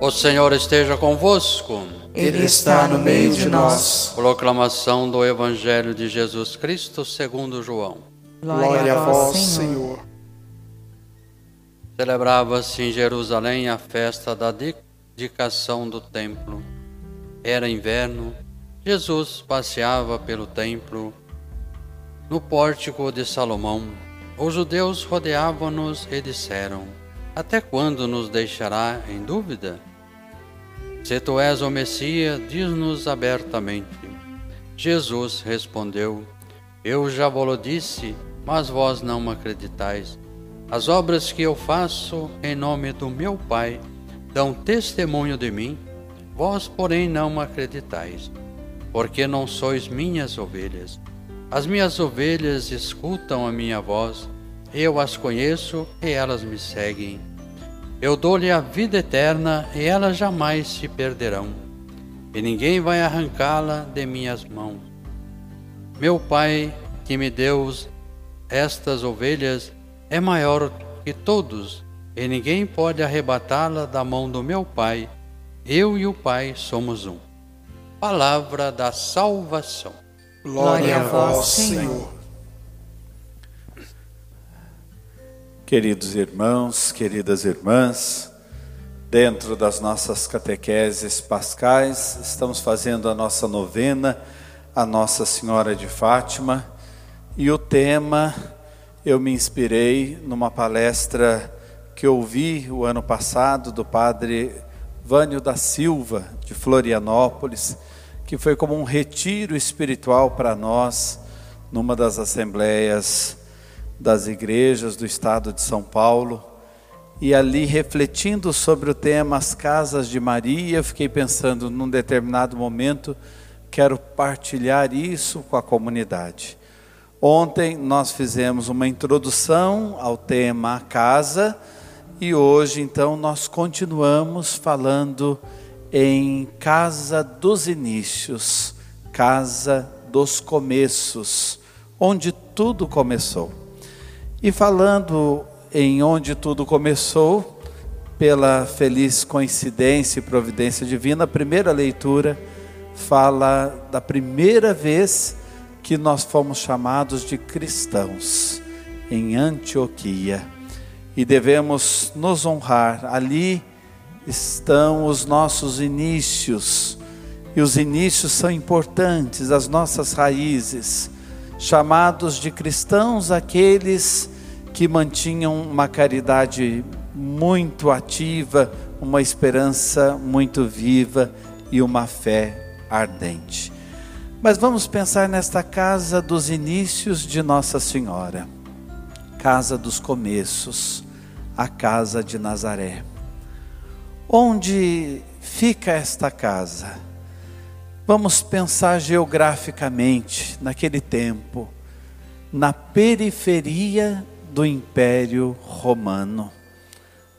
O Senhor esteja convosco. Ele está no meio de nós. Proclamação do Evangelho de Jesus Cristo segundo João. Glória a vós, Senhor. Celebrava-se em Jerusalém a festa da dedicação do templo. Era inverno. Jesus passeava pelo templo no pórtico de Salomão. Os judeus rodeavam-nos e disseram: Até quando nos deixará em dúvida? Se tu és o Messias, diz-nos abertamente. Jesus respondeu: Eu já vos disse, mas vós não me acreditais. As obras que eu faço em nome do meu Pai dão testemunho de mim, vós, porém, não me acreditais, porque não sois minhas ovelhas. As minhas ovelhas escutam a minha voz, eu as conheço e elas me seguem. Eu dou-lhe a vida eterna e elas jamais se perderão, e ninguém vai arrancá-la de minhas mãos. Meu Pai, que me deu estas ovelhas, é maior que todos, e ninguém pode arrebatá-la da mão do meu Pai. Eu e o Pai somos um. Palavra da salvação. Glória a vós, Senhor. Queridos irmãos, queridas irmãs, dentro das nossas catequeses pascais, estamos fazendo a nossa novena a Nossa Senhora de Fátima e o tema eu me inspirei numa palestra que ouvi o ano passado do padre Vânio da Silva, de Florianópolis, que foi como um retiro espiritual para nós numa das assembleias das igrejas do estado de São Paulo. E ali, refletindo sobre o tema As Casas de Maria, fiquei pensando, num determinado momento, quero partilhar isso com a comunidade. Ontem nós fizemos uma introdução ao tema casa e hoje, então, nós continuamos falando em Casa dos Inícios, Casa dos Começos, onde tudo começou. E falando em onde tudo começou, pela feliz coincidência e providência divina, a primeira leitura fala da primeira vez que nós fomos chamados de cristãos em Antioquia. E devemos nos honrar. Ali estão os nossos inícios, e os inícios são importantes, as nossas raízes chamados de cristãos aqueles que mantinham uma caridade muito ativa, uma esperança muito viva e uma fé ardente. Mas vamos pensar nesta casa dos inícios de Nossa Senhora, casa dos começos, a casa de Nazaré. Onde fica esta casa? Vamos pensar geograficamente naquele tempo, na periferia do Império Romano.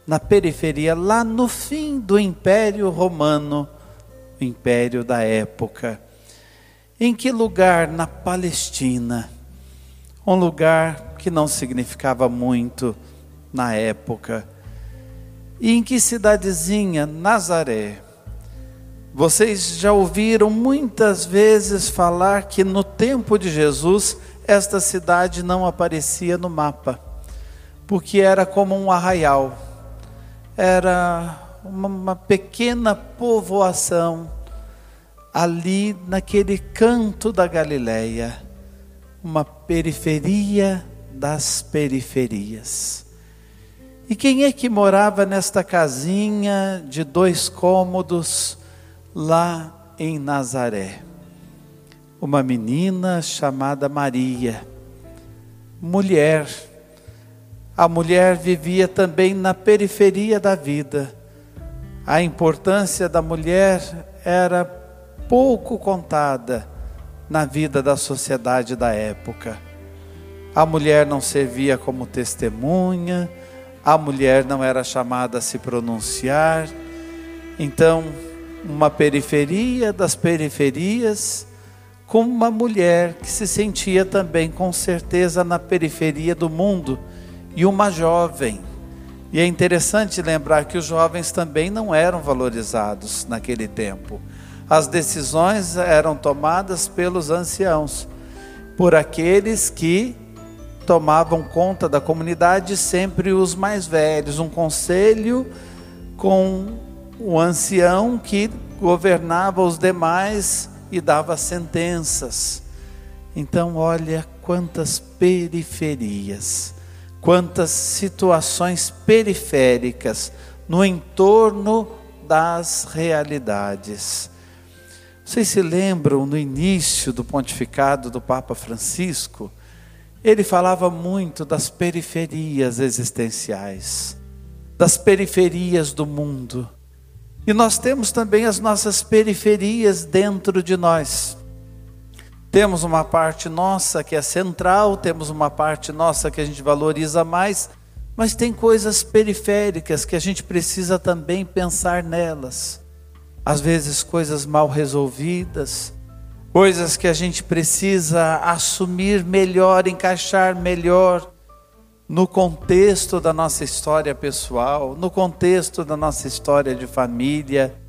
Na periferia, lá no fim do Império Romano, o império da época. Em que lugar? Na Palestina. Um lugar que não significava muito na época. E em que cidadezinha? Nazaré. Vocês já ouviram muitas vezes falar que no tempo de Jesus esta cidade não aparecia no mapa, porque era como um arraial, era uma, pequena povoação ali naquele canto da Galileia, uma periferia das periferias. E quem é que morava nesta casinha de dois cômodos? Lá em Nazaré. Uma menina chamada Maria, mulher. A mulher vivia também na periferia da vida. A importância da mulher era pouco contada na vida da sociedade da época. A mulher não servia como testemunha, a mulher não era chamada a se pronunciar. Então, uma periferia das periferias, com uma mulher que se sentia também com certeza na periferia do mundo, e uma jovem E é interessante lembrar que os jovens também não eram valorizados naquele tempo. As decisões eram tomadas pelos anciãos, por aqueles que tomavam conta da comunidade, sempre os mais velhos, um conselho com o ancião que governava os demais e dava sentenças. Então, olha quantas periferias quantas situações periféricas no entorno das realidades. Vocês se lembram no início do pontificado do Papa Francisco? Ele falava muito das periferias existenciais, das periferias do mundo. E nós temos também as nossas periferias dentro de nós. Temos uma parte nossa que é central, temos uma parte nossa que a gente valoriza mais, mas tem coisas periféricas que a gente precisa também pensar nelas. Às vezes, coisas mal resolvidas, coisas que a gente precisa assumir melhor, encaixar melhor no contexto da nossa história pessoal, no contexto da nossa história de família,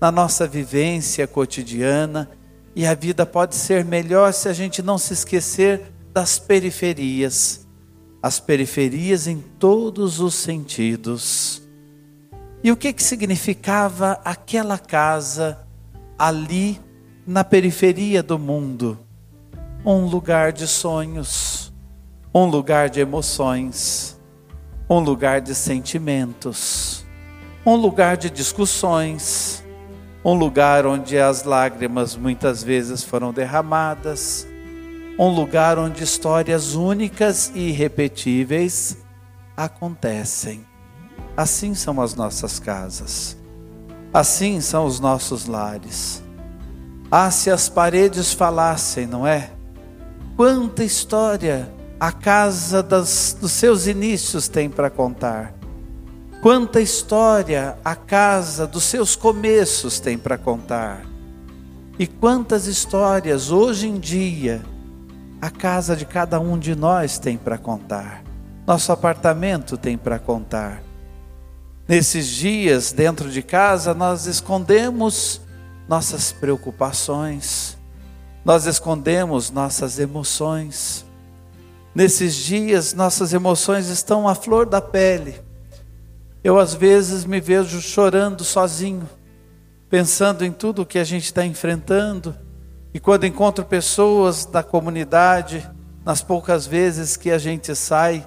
na nossa vivência cotidiana. E a vida pode ser melhor se a gente não se esquecer das periferias. As periferias em todos os sentidos. E o que, que significava aquela casa ali na periferia do mundo? Um lugar de sonhos, um lugar de emoções, um lugar de sentimentos, um lugar de discussões um lugar onde as lágrimas muitas vezes foram derramadas, um lugar onde histórias únicas e irrepetíveis acontecem. Assim são as nossas casas, assim são os nossos lares. Ah, se as paredes falassem, não é? Quanta história a casa das, dos seus inícios tem para contar. Quanta história a casa dos seus começos tem para contar. E quantas histórias hoje em dia a casa de cada um de nós tem para contar. Nosso apartamento tem para contar. Nesses dias dentro de casa nós escondemos nossas preocupações, nós escondemos nossas emoções. Nesses dias nossas emoções estão à flor da pele. Eu às vezes me vejo chorando sozinho, pensando em tudo que a gente está enfrentando, e quando encontro pessoas da comunidade, nas poucas vezes que a gente sai,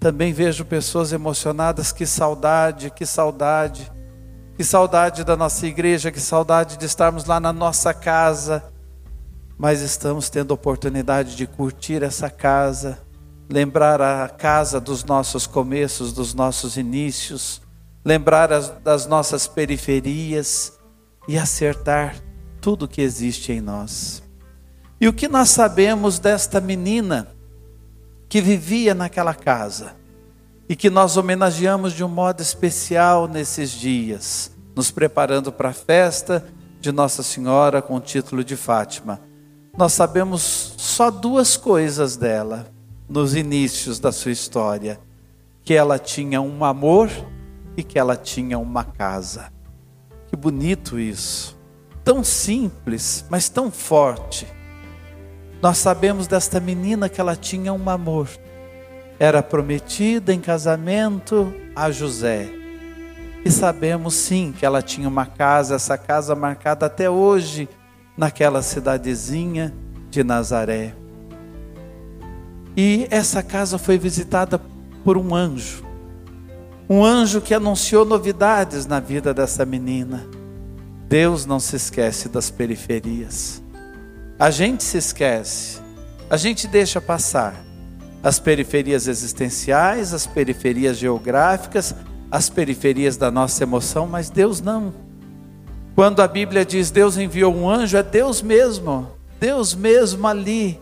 também vejo pessoas emocionadas, que saudade, que saudade, que saudade da nossa igreja, que saudade de estarmos lá na nossa casa, mas estamos tendo oportunidade de curtir essa casa, lembrar a casa dos nossos começos, dos nossos inícios, lembrar as, das nossas periferias e acertar tudo que existe em nós. E o que nós sabemos desta menina que vivia naquela casa e que nós homenageamos de um modo especial nesses dias, nos preparando para a festa de Nossa Senhora com o título de Fátima. Nós sabemos só duas coisas dela nos inícios da sua história: que ela tinha um amor e que ela tinha uma casa. Que bonito isso! Tão simples, mas tão forte. Nós sabemos desta menina que ela tinha um amor. Era prometida em casamento a José. E sabemos sim que ela tinha uma casa, essa casa marcada até hoje naquela cidadezinha de Nazaré. E essa casa foi visitada por um anjo. Um anjo que anunciou novidades na vida dessa menina. Deus não se esquece das periferias. A gente se esquece. A gente deixa passar as periferias existenciais, as periferias geográficas, as periferias da nossa emoção, mas Deus não. Quando a Bíblia diz Deus enviou um anjo, é Deus mesmo, Deus mesmo ali,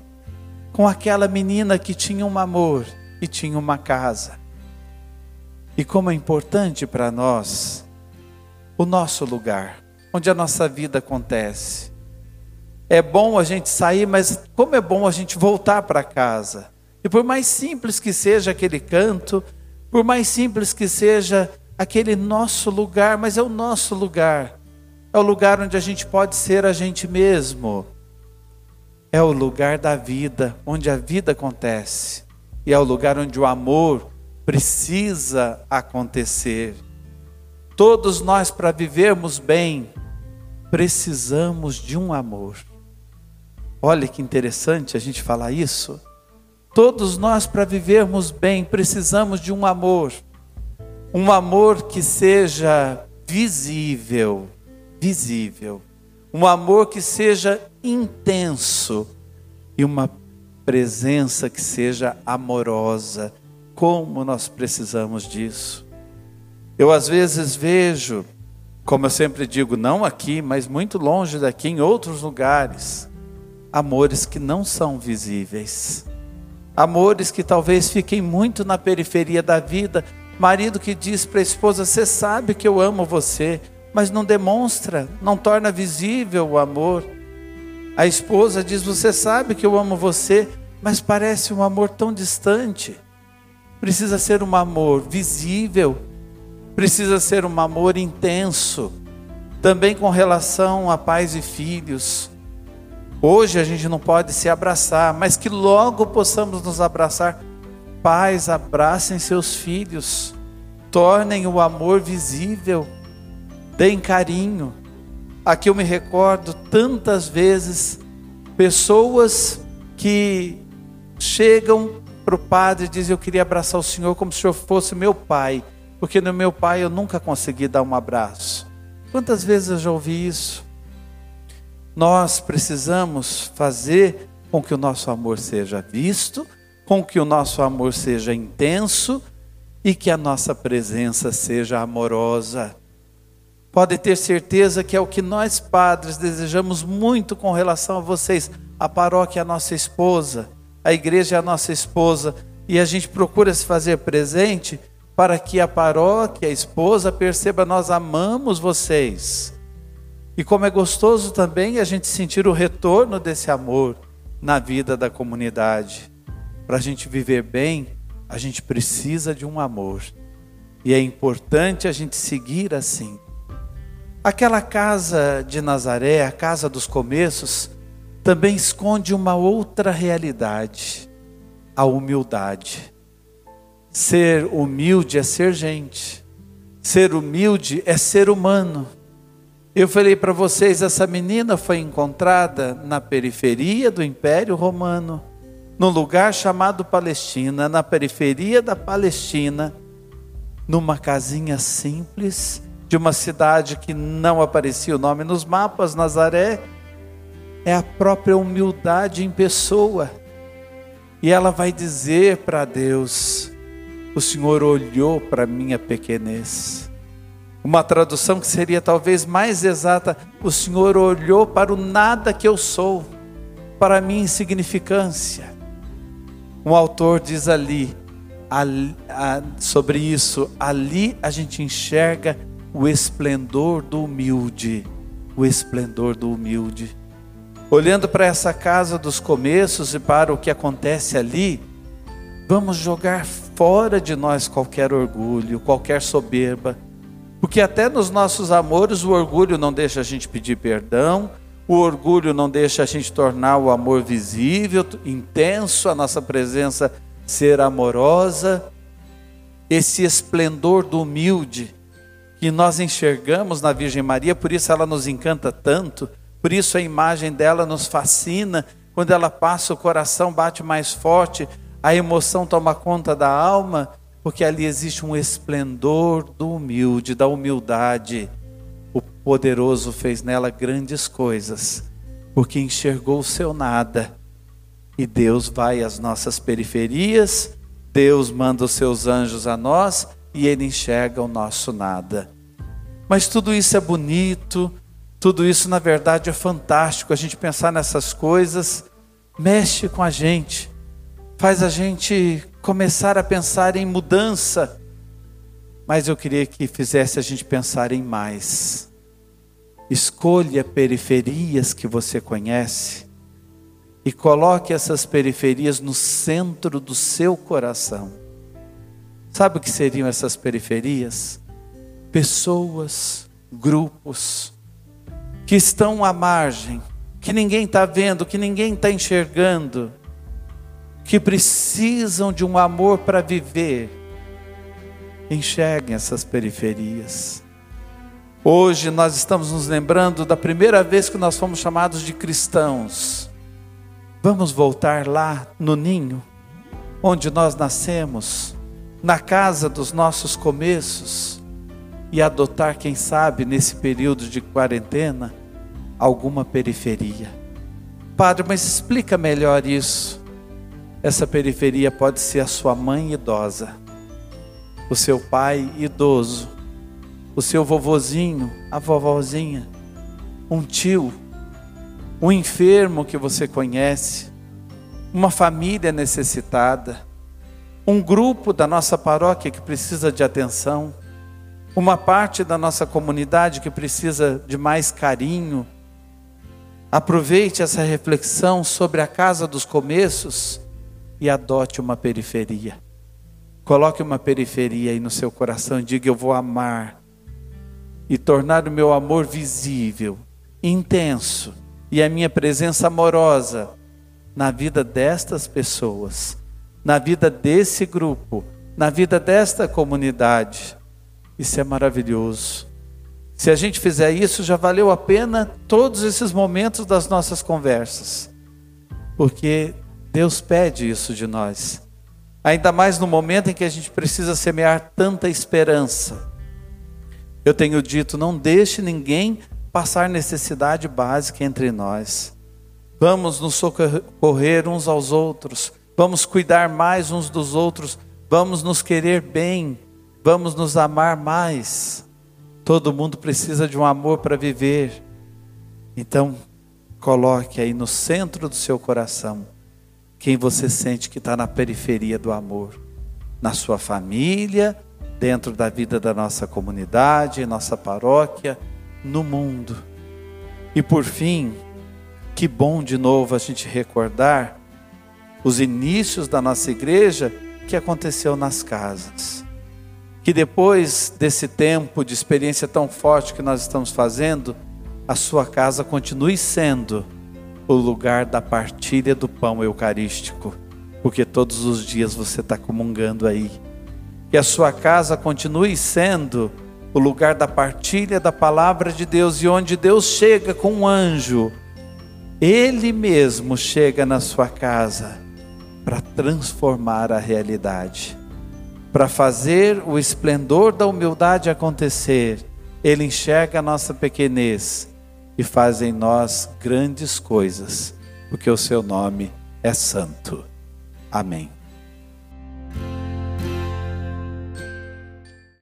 com aquela menina que tinha um amor e tinha uma casa. E como é importante para nós o nosso lugar, onde a nossa vida acontece. É bom a gente sair, mas como é bom a gente voltar para casa. E por mais simples que seja aquele canto, Por mais simples que seja aquele nosso lugar, mas é o nosso lugar. É o lugar onde a gente pode ser a gente mesmo. É o lugar da vida, onde a vida acontece. E é o lugar onde o amor precisa acontecer. Todos nós, para vivermos bem, precisamos de um amor. Olha que interessante a gente falar isso. Todos nós, para vivermos bem, precisamos de um amor. Um amor que seja visível, visível. Um amor que seja intenso e uma presença que seja amorosa. Como nós precisamos disso. Eu às vezes vejo, como eu sempre digo, não aqui, mas muito longe daqui, em outros lugares, amores que não são visíveis. Amores que talvez fiquem muito na periferia da vida. Marido que diz para a esposa: Você sabe que eu amo você, mas não demonstra, não torna visível o amor. A esposa diz: Você sabe que eu amo você, mas parece um amor tão distante. Precisa ser um amor visível, precisa ser um amor intenso, também com relação a pais e filhos. Hoje a gente não pode se abraçar, mas que logo possamos nos abraçar. Pais, abracem seus filhos, tornem o amor visível, deem carinho. Aqui eu me recordo tantas vezes pessoas que chegam para o padre e dizem: Eu queria abraçar o senhor como se o senhor fosse meu pai porque no meu pai eu nunca consegui dar um abraço. Quantas vezes eu já ouvi isso? Nós precisamos fazer com que o nosso amor seja visto, com que o nosso amor seja intenso e que a nossa presença seja amorosa. Pode ter certeza que é o que nós padres desejamos muito com relação a vocês. A paróquia é a nossa esposa, a igreja é a nossa esposa, e a gente procura se fazer presente para que a paróquia, a esposa, perceba: nós amamos vocês. E como é gostoso também a gente sentir o retorno desse amor na vida da comunidade. Para a gente viver bem, a gente precisa de um amor. E é importante a gente seguir assim. Aquela casa de Nazaré, a casa dos começos, também esconde uma outra realidade: a humildade. Ser humilde é ser gente. Ser humilde é ser humano. Eu falei para vocês, essa menina foi encontrada na periferia do Império Romano, num lugar chamado Palestina, na periferia da Palestina, numa casinha simples de uma cidade que não aparecia o nome nos mapas, Nazaré. É a própria humildade em pessoa. E ela vai dizer para Deus: o Senhor olhou para minha pequenez. Uma tradução que seria talvez mais exata: o Senhor olhou para o nada que eu sou, para a minha insignificância. Um autor diz ali, ali a, sobre isso: ali a gente enxerga o esplendor do humilde, o esplendor do humilde. Olhando para essa casa dos começos e para o que acontece ali, vamos jogar fora de nós qualquer orgulho, qualquer soberba, porque até nos nossos amores o orgulho não deixa a gente pedir perdão, o orgulho não deixa a gente tornar o amor visível, intenso, a nossa presença ser amorosa. Esse esplendor do humilde que nós enxergamos na Virgem Maria, por isso ela nos encanta tanto, por isso a imagem dela nos fascina. Quando ela passa, o coração bate mais forte, a emoção toma conta da alma, porque ali existe um esplendor do humilde, da humildade. O poderoso fez nela grandes coisas, porque enxergou o seu nada. E Deus vai às nossas periferias, Deus manda os seus anjos a nós e ele enxerga o nosso nada. Mas tudo isso é bonito, tudo isso na verdade é fantástico. A gente pensar nessas coisas mexe com a gente faz a gente começar a pensar em mudança, mas eu queria que fizesse a gente pensar em mais. Escolha periferias que você conhece e coloque essas periferias no centro do seu coração. Sabe o que seriam essas periferias? Pessoas, grupos que estão à margem, que ninguém está vendo, que ninguém está enxergando, que precisam de um amor para viver. Enxerguem essas periferias. Hoje nós estamos nos lembrando da primeira vez que nós fomos chamados de cristãos. Vamos voltar lá no ninho, onde nós nascemos, na casa dos nossos começos, e adotar, quem sabe, nesse período de quarentena, alguma periferia. Padre, mas explica melhor isso. Essa periferia pode ser a sua mãe idosa, o seu pai idoso, o seu vovozinho, a vovozinha, um tio, um enfermo que você conhece, uma família necessitada, um grupo da nossa paróquia que precisa de atenção, uma parte da nossa comunidade que precisa de mais carinho. Aproveite essa reflexão sobre a casa dos começos e adote uma periferia. Coloque uma periferia aí no seu coração e diga: Eu vou amar e tornar o meu amor visível, intenso e a minha presença amorosa na vida destas pessoas, na vida desse grupo, na vida desta comunidade. Isso é maravilhoso. Se a gente fizer isso, já valeu a pena todos esses momentos das nossas conversas, porque Deus pede isso de nós. Ainda mais no momento em que a gente precisa semear tanta esperança eu tenho dito: não deixe ninguém passar necessidade básica entre nós. Vamos nos socorrer uns aos outros, vamos cuidar mais uns dos outros, vamos nos querer bem, vamos nos amar mais. Todo mundo precisa de um amor para viver. Então, coloque aí no centro do seu coração quem você sente que está na periferia do amor, na sua família, dentro da vida da nossa comunidade, nossa paróquia, no mundo. E por fim, que bom de novo a gente recordar os inícios da nossa igreja que aconteceu nas casas. Que depois desse tempo de experiência tão forte que nós estamos fazendo, a sua casa continue sendo o lugar da partilha do pão eucarístico, porque todos os dias você está comungando aí. Que a sua casa continue sendo o lugar da partilha da palavra de Deus e onde Deus chega com um anjo, Ele mesmo chega na sua casa para transformar a realidade, para fazer o esplendor da humildade acontecer. Ele enxerga a nossa pequenez e faz em nós grandes coisas, porque o seu nome é santo. Amém.